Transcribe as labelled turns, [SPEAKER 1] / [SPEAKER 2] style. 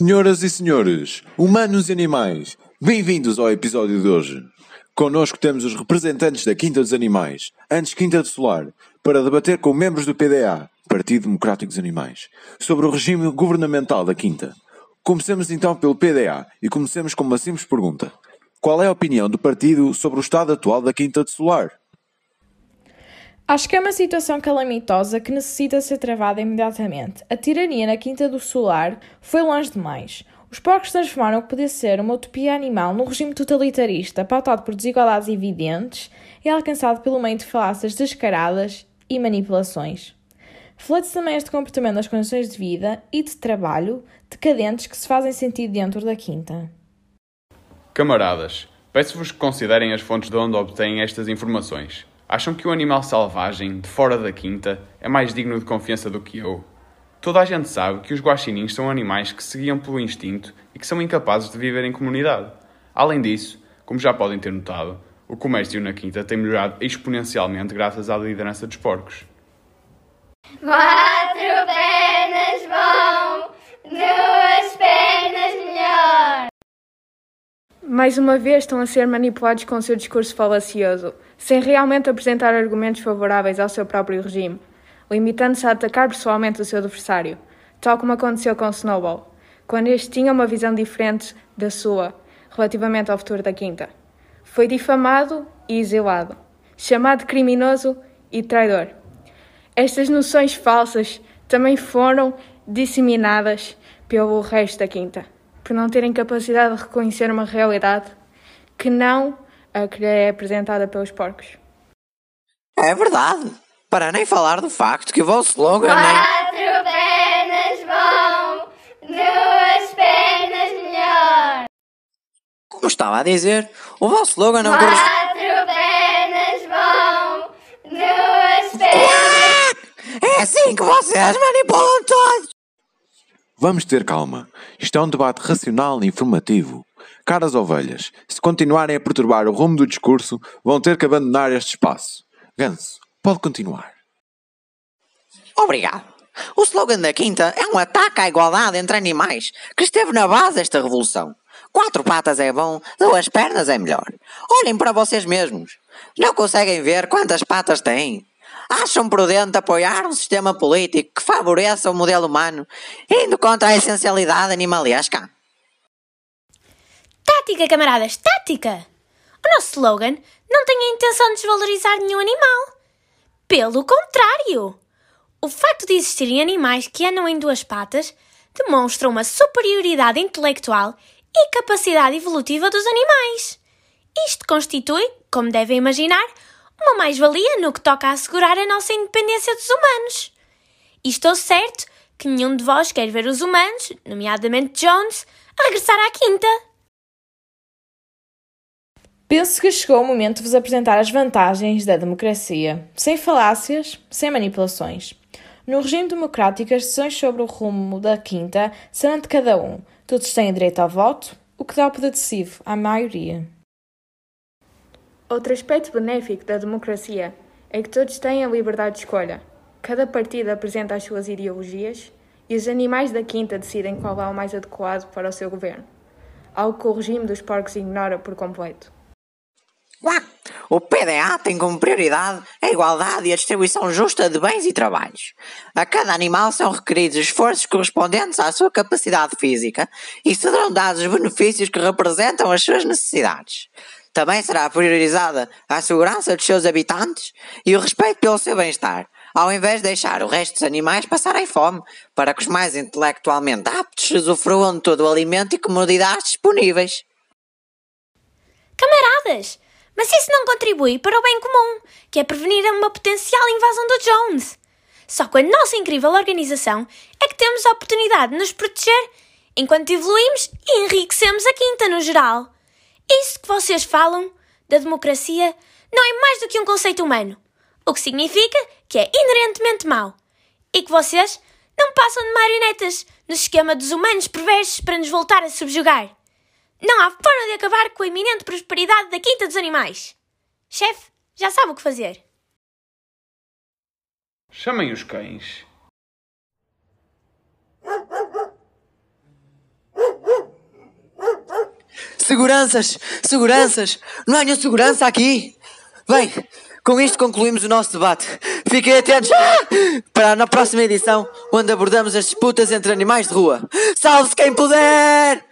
[SPEAKER 1] Senhoras e senhores, humanos e animais, bem-vindos ao episódio de hoje. Connosco temos os representantes da Quinta dos Animais, antes Quinta do Solar, para debater com membros do PDA, Partido Democrático dos Animais, sobre o regime governamental da Quinta. Comecemos então pelo PDA e comecemos com uma simples pergunta. Qual é a opinião do partido sobre o estado atual da Quinta do Solar?
[SPEAKER 2] Acho que é uma situação calamitosa que necessita ser travada imediatamente. A tirania na Quinta do Solar foi longe demais. Os porcos transformaram o que podia ser uma utopia animal num regime totalitarista, pautado por desigualdades evidentes e alcançado pelo meio de falácias descaradas e manipulações. Reflete-se também este comportamento das condições de vida e de trabalho decadentes que se fazem sentir dentro da Quinta.
[SPEAKER 3] Camaradas, peço-vos que considerem as fontes de onde obtêm estas informações. Acham que o animal selvagem, de fora da quinta, é mais digno de confiança do que eu? Toda a gente sabe que os guaxinins são animais que se guiam pelo instinto e que são incapazes de viver em comunidade. Além disso, como já podem ter notado, o comércio na quinta tem melhorado exponencialmente graças à liderança dos porcos.
[SPEAKER 4] Quatro pernas bom, duas pernas melhor.
[SPEAKER 5] Mais uma vez estão a ser manipulados com o seu discurso falacioso, sem realmente apresentar argumentos favoráveis ao seu próprio regime, limitando-se a atacar pessoalmente o seu adversário, tal como aconteceu com Snowball, quando este tinha uma visão diferente da sua relativamente ao futuro da Quinta. Foi difamado e exilado, chamado criminoso e traidor. Estas noções falsas também foram disseminadas pelo resto da Quinta por não terem capacidade de reconhecer uma realidade que não a que lhe é apresentada pelos porcos.
[SPEAKER 6] É verdade. Para nem falar do facto que o vosso slogan nem...
[SPEAKER 4] Quatro pernas bom, duas pernas melhor.
[SPEAKER 6] Como estava a dizer, o vosso slogan não corresponde...
[SPEAKER 4] Quatro pernas bom, duas pernas.
[SPEAKER 6] É assim que vocês manipulam todos!
[SPEAKER 1] Vamos ter calma. Isto é um debate racional e informativo. Caras ovelhas, se continuarem a perturbar o rumo do discurso, vão ter que abandonar este espaço. Ganso, pode continuar.
[SPEAKER 6] Obrigado. O slogan da Quinta é um ataque à igualdade entre animais que esteve na base desta revolução. Quatro patas é bom, duas pernas é melhor. Olhem para vocês mesmos. Não conseguem ver quantas patas têm? Acham prudente apoiar um sistema político que favoreça o modelo humano, indo contra a essencialidade animalesca?
[SPEAKER 7] Tática, camaradas, tática! O nosso slogan não tem a intenção de desvalorizar nenhum animal. Pelo contrário! O facto de existirem animais que andam em duas patas demonstra uma superioridade intelectual e capacidade evolutiva dos animais. Isto constitui, como devem imaginar, uma mais-valia no que toca a assegurar a nossa independência dos humanos. E estou certo que nenhum de vós quer ver os humanos, nomeadamente Jones, a regressar à quinta.
[SPEAKER 2] Penso que chegou o momento de vos apresentar as vantagens da democracia, sem falácias, sem manipulações. No regime democrático, as decisões sobre o rumo da quinta serão de cada um. Todos têm direito ao voto, o que dá o poder decisivo à maioria.
[SPEAKER 5] Outro aspecto benéfico da democracia é que todos têm a liberdade de escolha. Cada partido apresenta as suas ideologias e os animais da quinta decidem qual é o mais adequado para o seu governo. Algo que o regime dos porcos ignora por completo.
[SPEAKER 6] O PDA tem como prioridade a igualdade e a distribuição justa de bens e trabalhos. A cada animal são requeridos esforços correspondentes à sua capacidade física e serão dados os benefícios que representam as suas necessidades. Também será priorizada a segurança dos seus habitantes e o respeito pelo seu bem-estar, ao invés de deixar o resto dos animais passarem fome, para que os mais intelectualmente aptos usufruam de todo o alimento e comodidades disponíveis.
[SPEAKER 7] Camaradas, mas isso não contribui para o bem comum, que é prevenir uma potencial invasão do Jones. Só com a nossa incrível organização é que temos a oportunidade de nos proteger enquanto evoluímos e enriquecemos a quinta no geral. Isso que vocês falam da democracia não é mais do que um conceito humano, o que significa que é inerentemente mau e que vocês não passam de marionetas no esquema dos humanos perversos para nos voltar a subjugar. Não há forma de acabar com a iminente prosperidade da Quinta dos Animais. Chefe, já sabe o que fazer.
[SPEAKER 3] Chamem os cães.
[SPEAKER 1] Seguranças! Seguranças! Não há nenhuma segurança aqui! Bem, com isto concluímos o nosso debate. Fiquem atentos para na próxima edição, onde abordamos as disputas entre animais de rua. Salve-se quem puder!